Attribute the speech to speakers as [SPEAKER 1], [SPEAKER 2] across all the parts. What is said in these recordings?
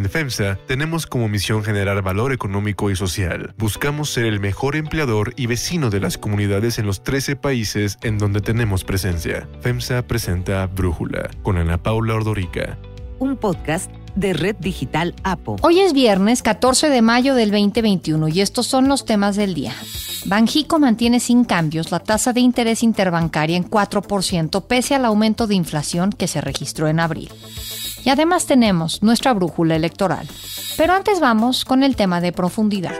[SPEAKER 1] En FEMSA tenemos como misión generar valor económico y social. Buscamos ser el mejor empleador y vecino de las comunidades en los 13 países en donde tenemos presencia. FEMSA presenta Brújula con Ana Paula Ordorica.
[SPEAKER 2] Un podcast de Red Digital APO.
[SPEAKER 3] Hoy es viernes 14 de mayo del 2021 y estos son los temas del día. Banjico mantiene sin cambios la tasa de interés interbancaria en 4% pese al aumento de inflación que se registró en abril. Y además tenemos nuestra brújula electoral. Pero antes vamos con el tema de profundidad.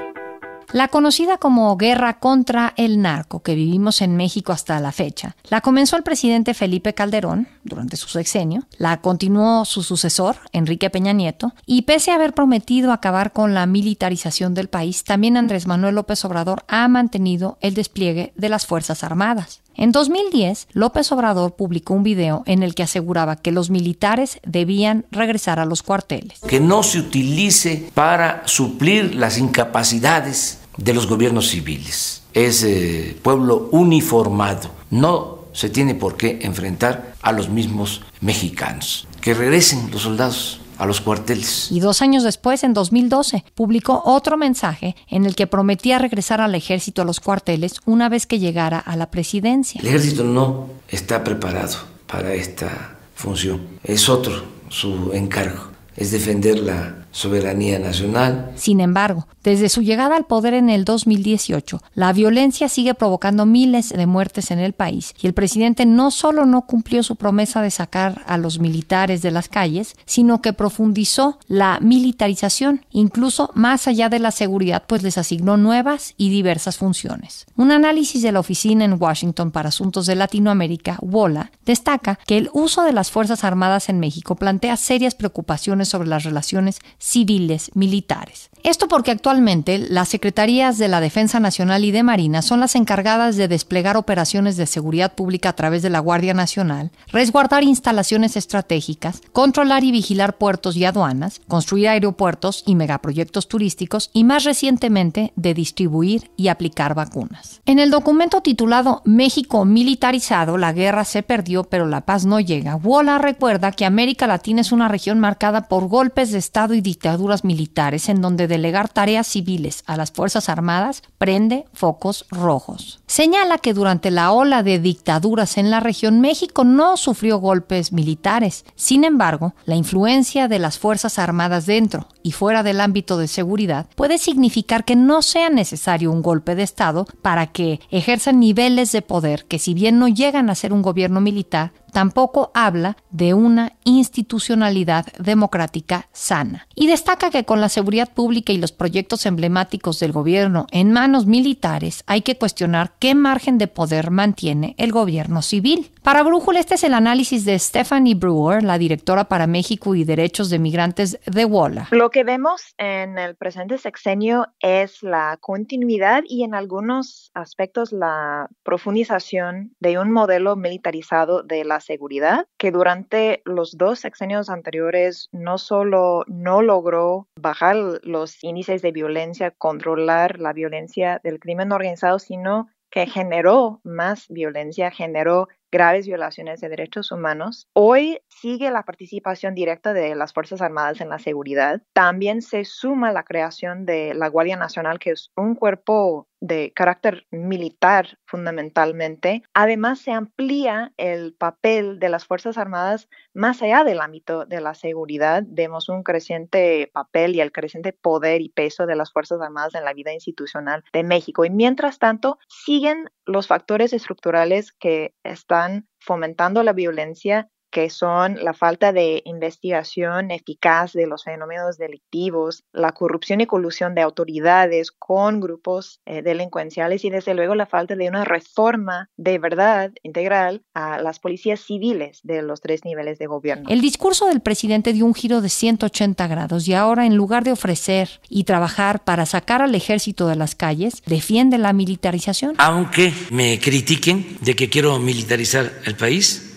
[SPEAKER 3] La conocida como guerra contra el narco que vivimos en México hasta la fecha, la comenzó el presidente Felipe Calderón durante su sexenio, la continuó su sucesor, Enrique Peña Nieto, y pese a haber prometido acabar con la militarización del país, también Andrés Manuel López Obrador ha mantenido el despliegue de las Fuerzas Armadas. En 2010, López Obrador publicó un video en el que aseguraba que los militares debían regresar a los cuarteles.
[SPEAKER 4] Que no se utilice para suplir las incapacidades de los gobiernos civiles. Es eh, pueblo uniformado. No se tiene por qué enfrentar a los mismos mexicanos. Que regresen los soldados a los cuarteles.
[SPEAKER 3] Y dos años después, en 2012, publicó otro mensaje en el que prometía regresar al ejército a los cuarteles una vez que llegara a la presidencia.
[SPEAKER 4] El ejército no está preparado para esta función. Es otro su encargo, es defender la soberanía nacional.
[SPEAKER 3] Sin embargo, desde su llegada al poder en el 2018, la violencia sigue provocando miles de muertes en el país y el presidente no solo no cumplió su promesa de sacar a los militares de las calles, sino que profundizó la militarización, incluso más allá de la seguridad, pues les asignó nuevas y diversas funciones. Un análisis de la Oficina en Washington para Asuntos de Latinoamérica, WOLA, destaca que el uso de las Fuerzas Armadas en México plantea serias preocupaciones sobre las relaciones civiles militares. Esto porque actualmente las Secretarías de la Defensa Nacional y de Marina son las encargadas de desplegar operaciones de seguridad pública a través de la Guardia Nacional, resguardar instalaciones estratégicas, controlar y vigilar puertos y aduanas, construir aeropuertos y megaproyectos turísticos y más recientemente de distribuir y aplicar vacunas. En el documento titulado México militarizado, la guerra se perdió pero la paz no llega, Wola recuerda que América Latina es una región marcada por golpes de Estado y dictaduras militares en donde delegar tareas civiles a las Fuerzas Armadas prende focos rojos. Señala que durante la ola de dictaduras en la región México no sufrió golpes militares. Sin embargo, la influencia de las Fuerzas Armadas dentro y fuera del ámbito de seguridad puede significar que no sea necesario un golpe de Estado para que ejerzan niveles de poder que si bien no llegan a ser un gobierno militar, tampoco habla de una institucionalidad democrática sana. Y destaca que con la seguridad pública y los proyectos emblemáticos del gobierno en manos militares hay que cuestionar qué margen de poder mantiene el gobierno civil. Para Brújula, este es el análisis de Stephanie Brewer, la directora para México y Derechos de Migrantes de WOLA.
[SPEAKER 5] Lo que vemos en el presente sexenio es la continuidad y en algunos aspectos la profundización de un modelo militarizado de la seguridad que durante los dos sexenios anteriores no solo no logró bajar los índices de violencia, controlar la violencia del crimen organizado, sino que generó más violencia, generó graves violaciones de derechos humanos. Hoy sigue la participación directa de las Fuerzas Armadas en la seguridad. También se suma la creación de la Guardia Nacional, que es un cuerpo de carácter militar fundamentalmente. Además, se amplía el papel de las Fuerzas Armadas más allá del ámbito de la seguridad. Vemos un creciente papel y el creciente poder y peso de las Fuerzas Armadas en la vida institucional de México. Y mientras tanto, siguen los factores estructurales que están fomentando la violencia que son la falta de investigación eficaz de los fenómenos delictivos, la corrupción y colusión de autoridades con grupos eh, delincuenciales y desde luego la falta de una reforma de verdad integral a las policías civiles de los tres niveles de gobierno.
[SPEAKER 3] El discurso del presidente dio un giro de 180 grados y ahora en lugar de ofrecer y trabajar para sacar al ejército de las calles, defiende la militarización.
[SPEAKER 4] Aunque me critiquen de que quiero militarizar el país,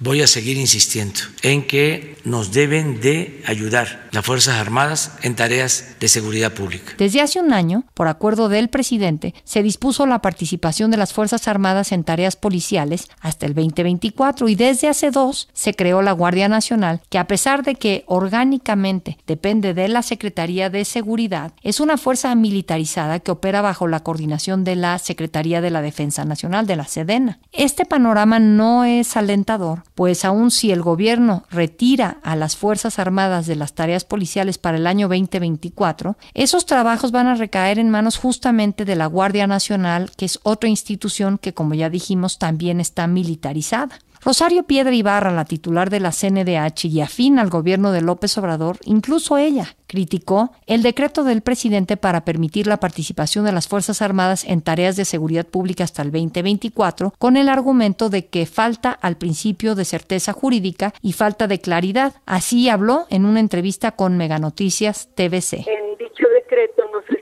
[SPEAKER 4] voy a seguir insistiendo en que nos deben de ayudar las Fuerzas Armadas en tareas de seguridad pública.
[SPEAKER 3] Desde hace un año, por acuerdo del presidente, se dispuso la participación de las Fuerzas Armadas en tareas policiales hasta el 2024 y desde hace dos se creó la Guardia Nacional, que a pesar de que orgánicamente depende de la Secretaría de Seguridad, es una fuerza militarizada que opera bajo la coordinación de la Secretaría de la Defensa Nacional, de la SEDENA. Este panorama no es alentador, pues aun si el gobierno retira a las Fuerzas Armadas de las tareas policiales para el año 2024, esos trabajos van a recaer en manos justamente de la Guardia Nacional, que es otra institución que, como ya dijimos, también está militarizada. Rosario Piedra Ibarra, la titular de la CNDH y afín al gobierno de López Obrador, incluso ella criticó el decreto del presidente para permitir la participación de las Fuerzas Armadas en tareas de seguridad pública hasta el 2024, con el argumento de que falta al principio de certeza jurídica y falta de claridad. Así habló en una entrevista con Meganoticias TVC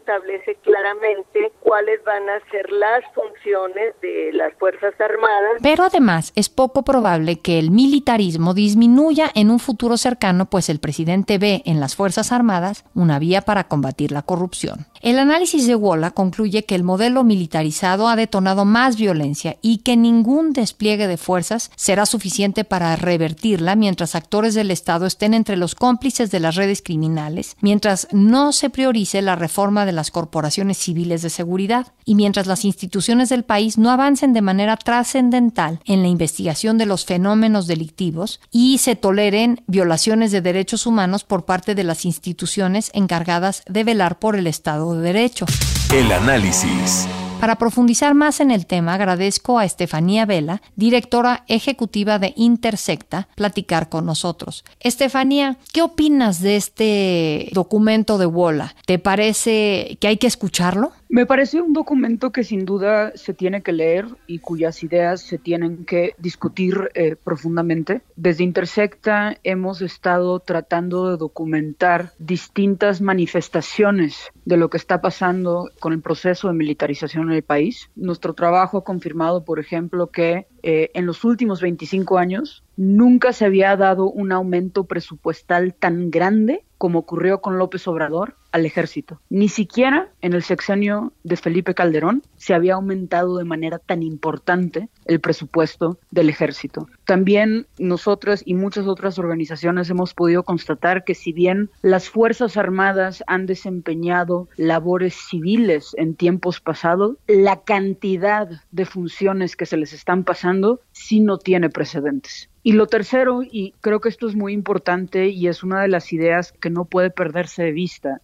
[SPEAKER 6] establece claramente cuáles van a ser las funciones de las Fuerzas Armadas.
[SPEAKER 3] Pero además es poco probable que el militarismo disminuya en un futuro cercano, pues el presidente ve en las Fuerzas Armadas una vía para combatir la corrupción. El análisis de Wola concluye que el modelo militarizado ha detonado más violencia y que ningún despliegue de fuerzas será suficiente para revertirla mientras actores del Estado estén entre los cómplices de las redes criminales, mientras no se priorice la reforma de las corporaciones civiles de seguridad y mientras las instituciones del país no avancen de manera trascendental en la investigación de los fenómenos delictivos y se toleren violaciones de derechos humanos por parte de las instituciones encargadas de velar por el Estado de Derecho.
[SPEAKER 1] El análisis.
[SPEAKER 3] Para profundizar más en el tema, agradezco a Estefanía Vela, directora ejecutiva de Intersecta, platicar con nosotros. Estefanía, ¿qué opinas de este documento de Wola? ¿Te parece que hay que escucharlo?
[SPEAKER 7] Me parece un documento que sin duda se tiene que leer y cuyas ideas se tienen que discutir eh, profundamente. Desde Intersecta hemos estado tratando de documentar distintas manifestaciones de lo que está pasando con el proceso de militarización en el país. Nuestro trabajo ha confirmado, por ejemplo, que eh, en los últimos 25 años nunca se había dado un aumento presupuestal tan grande como ocurrió con López Obrador, al ejército. Ni siquiera en el sexenio de Felipe Calderón se había aumentado de manera tan importante el presupuesto del ejército. También nosotros y muchas otras organizaciones hemos podido constatar que si bien las Fuerzas Armadas han desempeñado labores civiles en tiempos pasados, la cantidad de funciones que se les están pasando sí no tiene precedentes. Y lo tercero, y creo que esto es muy importante y es una de las ideas que no puede perderse de vista,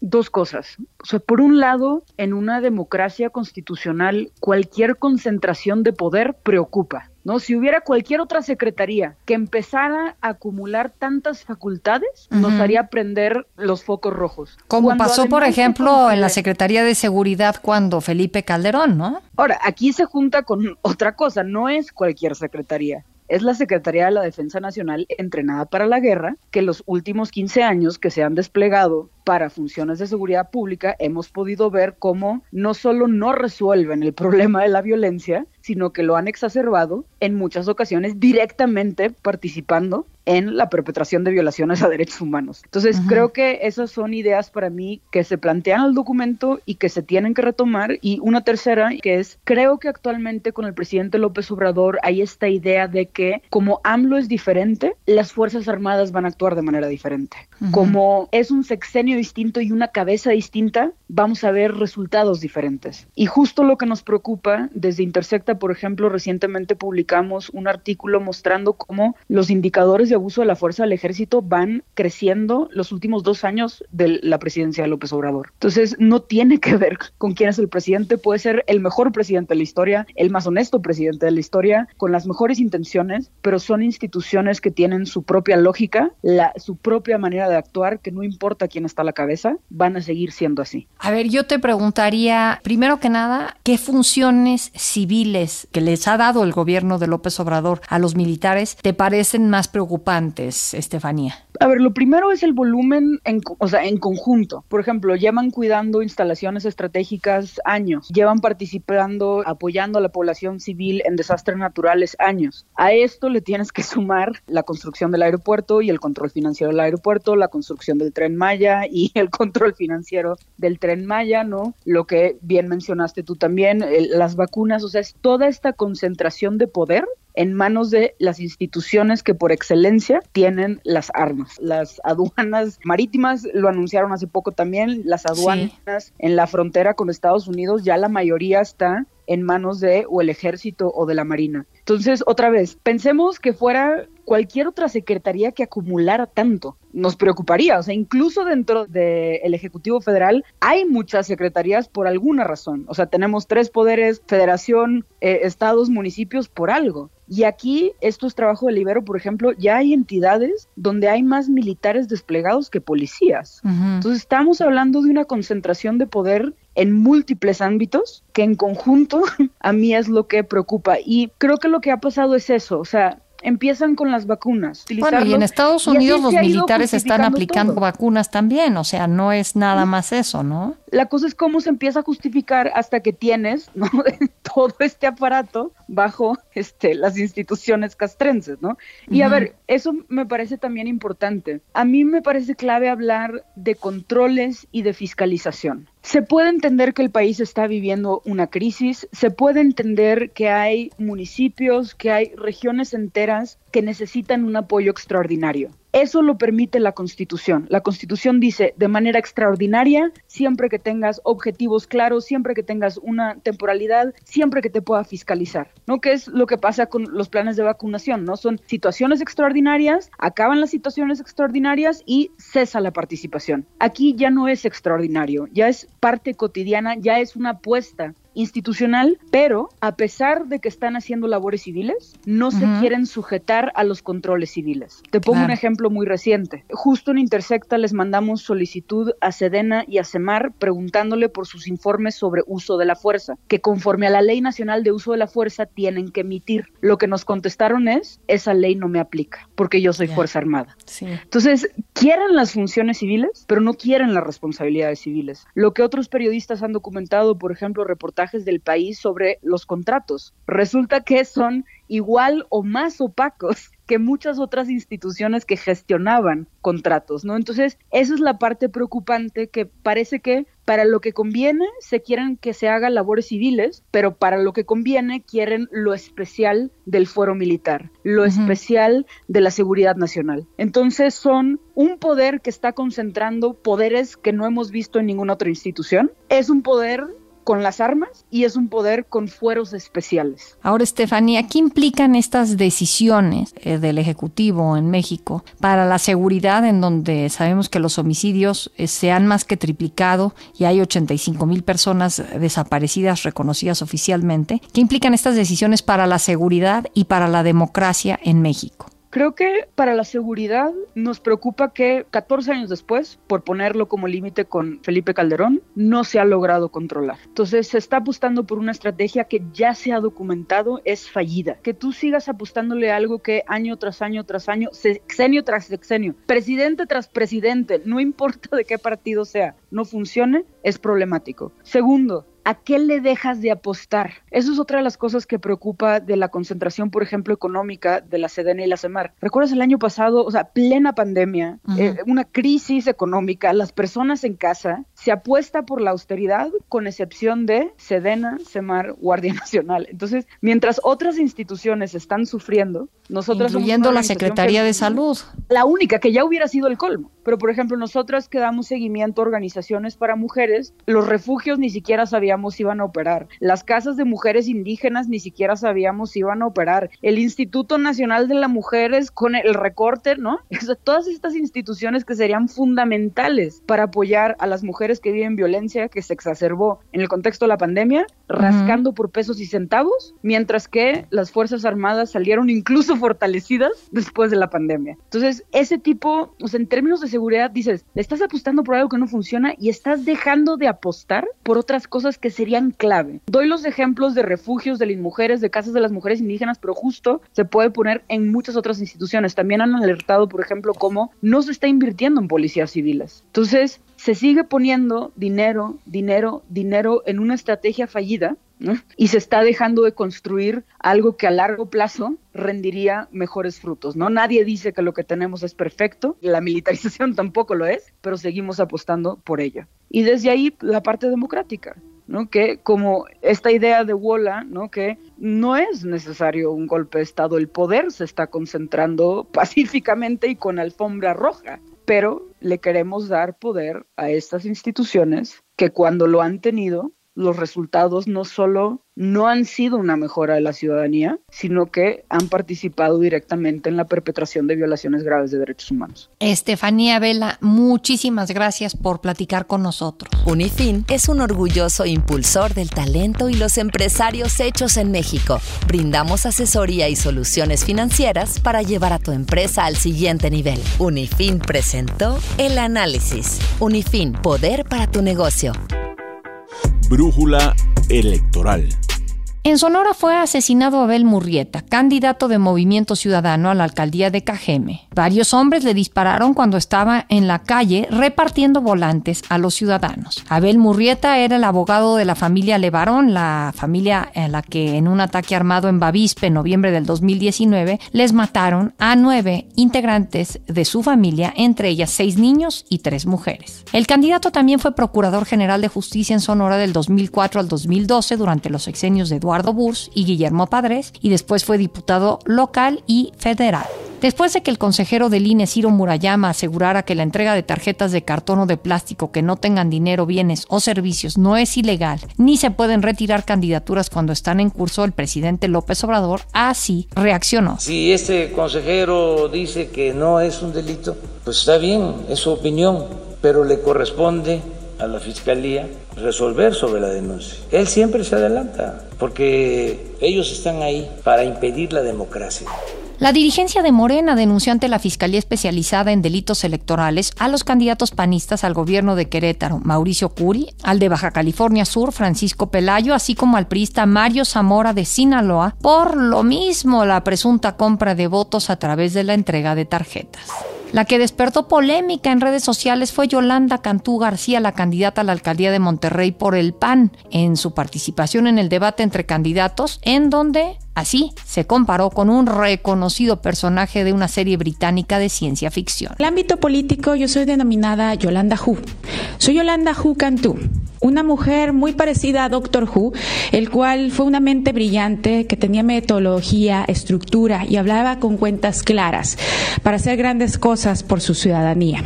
[SPEAKER 7] dos cosas. O sea, por un lado, en una democracia constitucional, cualquier concentración de poder preocupa. ¿no? Si hubiera cualquier otra secretaría que empezara a acumular tantas facultades, nos haría prender los focos rojos.
[SPEAKER 3] Como pasó, por ejemplo, en la Secretaría de Seguridad cuando Felipe Calderón, ¿no?
[SPEAKER 7] Ahora, aquí se junta con otra cosa, no es cualquier secretaría es la Secretaría de la Defensa Nacional entrenada para la guerra, que los últimos 15 años que se han desplegado para funciones de seguridad pública hemos podido ver cómo no solo no resuelven el problema de la violencia, sino que lo han exacerbado en muchas ocasiones directamente participando en la perpetración de violaciones a derechos humanos. Entonces, creo que esas son ideas para mí que se plantean al documento y que se tienen que retomar. Y una tercera, que es, creo que actualmente con el presidente López Obrador hay esta idea de que como AMLO es diferente, las Fuerzas Armadas van a actuar de manera diferente. Como es un sexenio distinto y una cabeza distinta, vamos a ver resultados diferentes. Y justo lo que nos preocupa desde Intersecta, por ejemplo, recientemente publicamos un artículo mostrando cómo los indicadores de abuso de la fuerza del ejército van creciendo los últimos dos años de la presidencia de López Obrador. Entonces, no tiene que ver con quién es el presidente, puede ser el mejor presidente de la historia, el más honesto presidente de la historia, con las mejores intenciones, pero son instituciones que tienen su propia lógica, su propia manera de actuar, que no importa quién está a la cabeza, van a seguir siendo así.
[SPEAKER 3] A ver, yo te preguntaría, primero que nada, ¿qué funciones civiles que les ha dado el gobierno de López Obrador a los militares te parecen más preocupantes? Estefanía?
[SPEAKER 7] A ver, lo primero es el volumen, en, o sea, en conjunto. Por ejemplo, llevan cuidando instalaciones estratégicas años, llevan participando, apoyando a la población civil en desastres naturales años. A esto le tienes que sumar la construcción del aeropuerto y el control financiero del aeropuerto, la construcción del tren Maya y el control financiero del tren Maya, ¿no? Lo que bien mencionaste tú también, las vacunas, o sea, es toda esta concentración de poder en manos de las instituciones que por excelencia tienen las armas. Las aduanas marítimas lo anunciaron hace poco también, las aduanas en la frontera con Estados Unidos ya la mayoría está en manos de o el ejército o de la marina. Entonces, otra vez, pensemos que fuera cualquier otra secretaría que acumulara tanto. Nos preocuparía, o sea, incluso dentro del Ejecutivo Federal hay muchas secretarías por alguna razón. O sea, tenemos tres poderes, federación, eh, estados, municipios, por algo. Y aquí, esto es trabajo de Libero, por ejemplo, ya hay entidades donde hay más militares desplegados que policías. Entonces, estamos hablando de una concentración de poder en múltiples ámbitos que en conjunto a mí es lo que preocupa. Y creo que lo que ha pasado es eso, o sea, empiezan con las vacunas.
[SPEAKER 3] Bueno, y en Estados Unidos los militares están aplicando vacunas también, o sea, no es nada más eso, ¿no?
[SPEAKER 7] La cosa es cómo se empieza a justificar hasta que tienes ¿no? todo este aparato bajo este, las instituciones castrenses, ¿no? Y a ver, eso me parece también importante. A mí me parece clave hablar de controles y de fiscalización. Se puede entender que el país está viviendo una crisis, se puede entender que hay municipios, que hay regiones enteras que necesitan un apoyo extraordinario. Eso lo permite la Constitución. La Constitución dice de manera extraordinaria, siempre que tengas objetivos claros, siempre que tengas una temporalidad, siempre que te pueda fiscalizar, ¿no? ¿Qué es lo que pasa con los planes de vacunación, ¿no? Son situaciones extraordinarias, acaban las situaciones extraordinarias y cesa la participación. Aquí ya no es extraordinario, ya es parte cotidiana, ya es una apuesta institucional, pero a pesar de que están haciendo labores civiles, no se quieren sujetar a los controles civiles. Te pongo un ejemplo muy reciente. Justo en Intersecta les mandamos solicitud a Sedena y a Semar preguntándole por sus informes sobre uso de la fuerza, que conforme a la Ley Nacional de Uso de la Fuerza tienen que emitir. Lo que nos contestaron es, esa ley no me aplica, porque yo soy Fuerza Armada. Entonces, quieren las funciones civiles, pero no quieren las responsabilidades civiles. Lo que otros periodistas han documentado, por ejemplo, reportajes del país sobre los contratos. Resulta que son igual o más opacos que muchas otras instituciones que gestionaban contratos, ¿no? Entonces, esa es la parte preocupante que parece que para lo que conviene se quieren que se hagan labores civiles, pero para lo que conviene quieren lo especial del fuero militar, lo especial de la seguridad nacional. Entonces son un poder que está concentrando poderes que no hemos visto en ninguna otra institución. Es un poder con las armas y es un poder con fueros especiales.
[SPEAKER 3] Ahora, Estefanía, ¿qué implican estas decisiones eh, del Ejecutivo en México para la seguridad en donde sabemos que los homicidios eh, se han más que triplicado y hay 85 mil personas desaparecidas reconocidas oficialmente? ¿Qué implican estas decisiones para la seguridad y para la democracia en México?
[SPEAKER 7] Creo que para la seguridad nos preocupa que 14 años después, por ponerlo como límite con Felipe Calderón, no se ha logrado controlar. Entonces se está apostando por una estrategia que ya se ha documentado es fallida. Que tú sigas apostándole a algo que año tras año tras año, sexenio tras sexenio, presidente tras presidente, no importa de qué partido sea, no funcione, es problemático. Segundo, ¿A qué le dejas de apostar? Eso es otra de las cosas que preocupa de la concentración, por ejemplo, económica de la Sedena y la Semar. ¿Recuerdas el año pasado, o sea, plena pandemia, eh, una crisis económica, las personas en casa, se apuesta por la austeridad con excepción de Sedena, Semar, Guardia Nacional. Entonces, mientras otras instituciones están sufriendo, nosotros...
[SPEAKER 3] Incluyendo la Secretaría de Salud.
[SPEAKER 7] La única que ya hubiera sido el colmo. Pero, por ejemplo, nosotras que damos seguimiento a organizaciones para mujeres, los refugios ni siquiera sabíamos si iban a operar. Las casas de mujeres indígenas ni siquiera sabíamos si iban a operar. El Instituto Nacional de las Mujeres con el recorte, ¿no? todas estas instituciones que serían fundamentales para apoyar a las mujeres que viven violencia que se exacerbó en el contexto de la pandemia, rascando por pesos y centavos, mientras que las Fuerzas Armadas salieron incluso fortalecidas después de la pandemia. Entonces, ese tipo, o sea, en términos de seguridad dices, le estás apostando por algo que no funciona y estás dejando de apostar por otras cosas que serían clave. Doy los ejemplos de refugios de las mujeres, de casas de las mujeres indígenas, pero justo se puede poner en muchas otras instituciones. También han alertado, por ejemplo, cómo no se está invirtiendo en policías civiles. Entonces, se sigue poniendo dinero, dinero, dinero en una estrategia fallida y se está dejando de construir algo que a largo plazo rendiría mejores frutos, ¿no? Nadie dice que lo que tenemos es perfecto, la militarización tampoco lo es, pero seguimos apostando por ello. Y desde ahí la parte democrática, ¿no? Que como esta idea de Wola, ¿no? Que no es necesario un golpe de Estado, el poder se está concentrando pacíficamente y con alfombra roja pero le queremos dar poder a estas instituciones que cuando lo han tenido, los resultados no solo no han sido una mejora de la ciudadanía, sino que han participado directamente en la perpetración de violaciones graves de derechos humanos.
[SPEAKER 3] Estefanía Vela, muchísimas gracias por platicar con nosotros.
[SPEAKER 8] Unifin es un orgulloso impulsor del talento y los empresarios hechos en México. Brindamos asesoría y soluciones financieras para llevar a tu empresa al siguiente nivel. Unifin presentó el análisis. Unifin, poder para tu negocio.
[SPEAKER 9] Brújula electoral.
[SPEAKER 3] En Sonora fue asesinado Abel Murrieta, candidato de Movimiento Ciudadano a la alcaldía de Cajeme. Varios hombres le dispararon cuando estaba en la calle repartiendo volantes a los ciudadanos. Abel Murrieta era el abogado de la familia Levarón, la familia en la que en un ataque armado en Bavispe en noviembre del 2019 les mataron a nueve integrantes de su familia, entre ellas seis niños y tres mujeres. El candidato también fue procurador general de justicia en Sonora del 2004 al 2012 durante los sexenios de Eduardo Burs y Guillermo Padres, y después fue diputado local y federal. Después de que el consejero del INE, Ciro Murayama, asegurara que la entrega de tarjetas de cartón o de plástico que no tengan dinero, bienes o servicios no es ilegal, ni se pueden retirar candidaturas cuando están en curso, el presidente López Obrador así reaccionó.
[SPEAKER 4] Si este consejero dice que no es un delito, pues está bien, es su opinión, pero le corresponde a la fiscalía resolver sobre la denuncia. Él siempre se adelanta porque ellos están ahí para impedir la democracia.
[SPEAKER 3] La dirigencia de Morena denunció ante la Fiscalía Especializada en Delitos Electorales a los candidatos panistas al gobierno de Querétaro, Mauricio Curi, al de Baja California Sur, Francisco Pelayo, así como al priista Mario Zamora de Sinaloa, por lo mismo la presunta compra de votos a través de la entrega de tarjetas. La que despertó polémica en redes sociales fue Yolanda Cantú García, la candidata a la alcaldía de Monterrey por el PAN, en su participación en el debate entre candidatos, en donde Así se comparó con un reconocido personaje de una serie británica de ciencia ficción.
[SPEAKER 10] En el ámbito político yo soy denominada Yolanda Hu. Soy Yolanda Hu Cantú, una mujer muy parecida a Doctor Who, el cual fue una mente brillante que tenía metodología, estructura y hablaba con cuentas claras para hacer grandes cosas por su ciudadanía.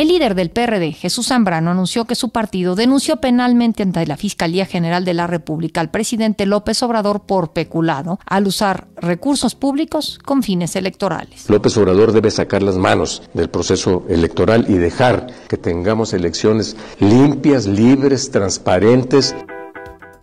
[SPEAKER 3] El líder del PRD, Jesús Zambrano, anunció que su partido denunció penalmente ante la Fiscalía General de la República al presidente López Obrador por peculado al usar recursos públicos con fines electorales.
[SPEAKER 11] López Obrador debe sacar las manos del proceso electoral y dejar que tengamos elecciones limpias, libres, transparentes.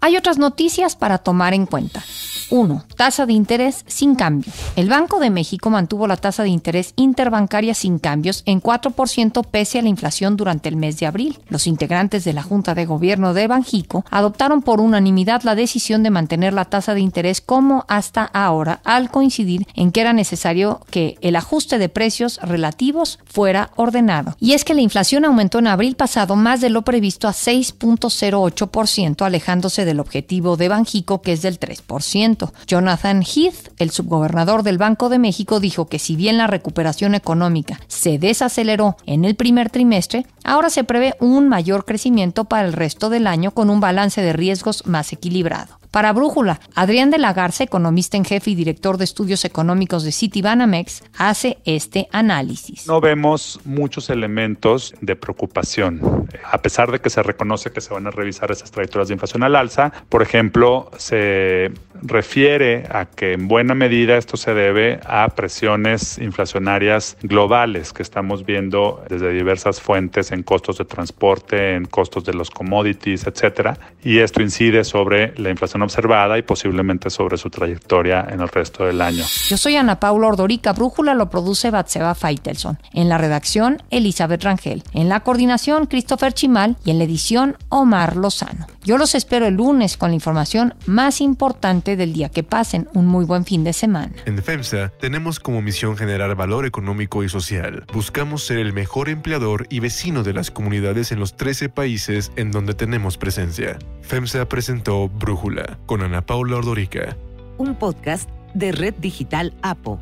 [SPEAKER 3] Hay otras noticias para tomar en cuenta. 1. Tasa de interés sin cambio. El Banco de México mantuvo la tasa de interés interbancaria sin cambios en 4% pese a la inflación durante el mes de abril. Los integrantes de la Junta de Gobierno de Banjico adoptaron por unanimidad la decisión de mantener la tasa de interés como hasta ahora, al coincidir en que era necesario que el ajuste de precios relativos fuera ordenado. Y es que la inflación aumentó en abril pasado más de lo previsto a 6.08%, alejándose del objetivo de Banjico que es del 3%. Jonathan Heath, el subgobernador del Banco de México, dijo que si bien la recuperación económica se desaceleró en el primer trimestre, ahora se prevé un mayor crecimiento para el resto del año con un balance de riesgos más equilibrado. Para Brújula, Adrián de la Garza, economista en jefe y director de estudios económicos de Citibanamex, hace este análisis.
[SPEAKER 12] No vemos muchos elementos de preocupación. A pesar de que se reconoce que se van a revisar esas trayectorias de inflación al alza, por ejemplo, se refiere a que en buena medida esto se debe a presiones inflacionarias globales que estamos viendo desde diversas fuentes en costos de transporte, en costos de los commodities, etcétera, y esto incide sobre la inflación observada y posiblemente sobre su trayectoria en el resto del año.
[SPEAKER 3] Yo soy Ana Paula Ordorica, Brújula lo produce Batseba Feitelson. En la redacción, Elizabeth Rangel. En la coordinación, Christopher Chimal y en la edición, Omar Lozano. Yo los espero el lunes con la información más importante del día. Que pasen un muy buen fin de semana.
[SPEAKER 1] En FEMSA tenemos como misión generar valor económico y social. Buscamos ser el mejor empleador y vecino de las comunidades en los 13 países en donde tenemos presencia. FEMSA presentó Brújula con Ana Paula Ordorica.
[SPEAKER 2] Un podcast de Red Digital APO.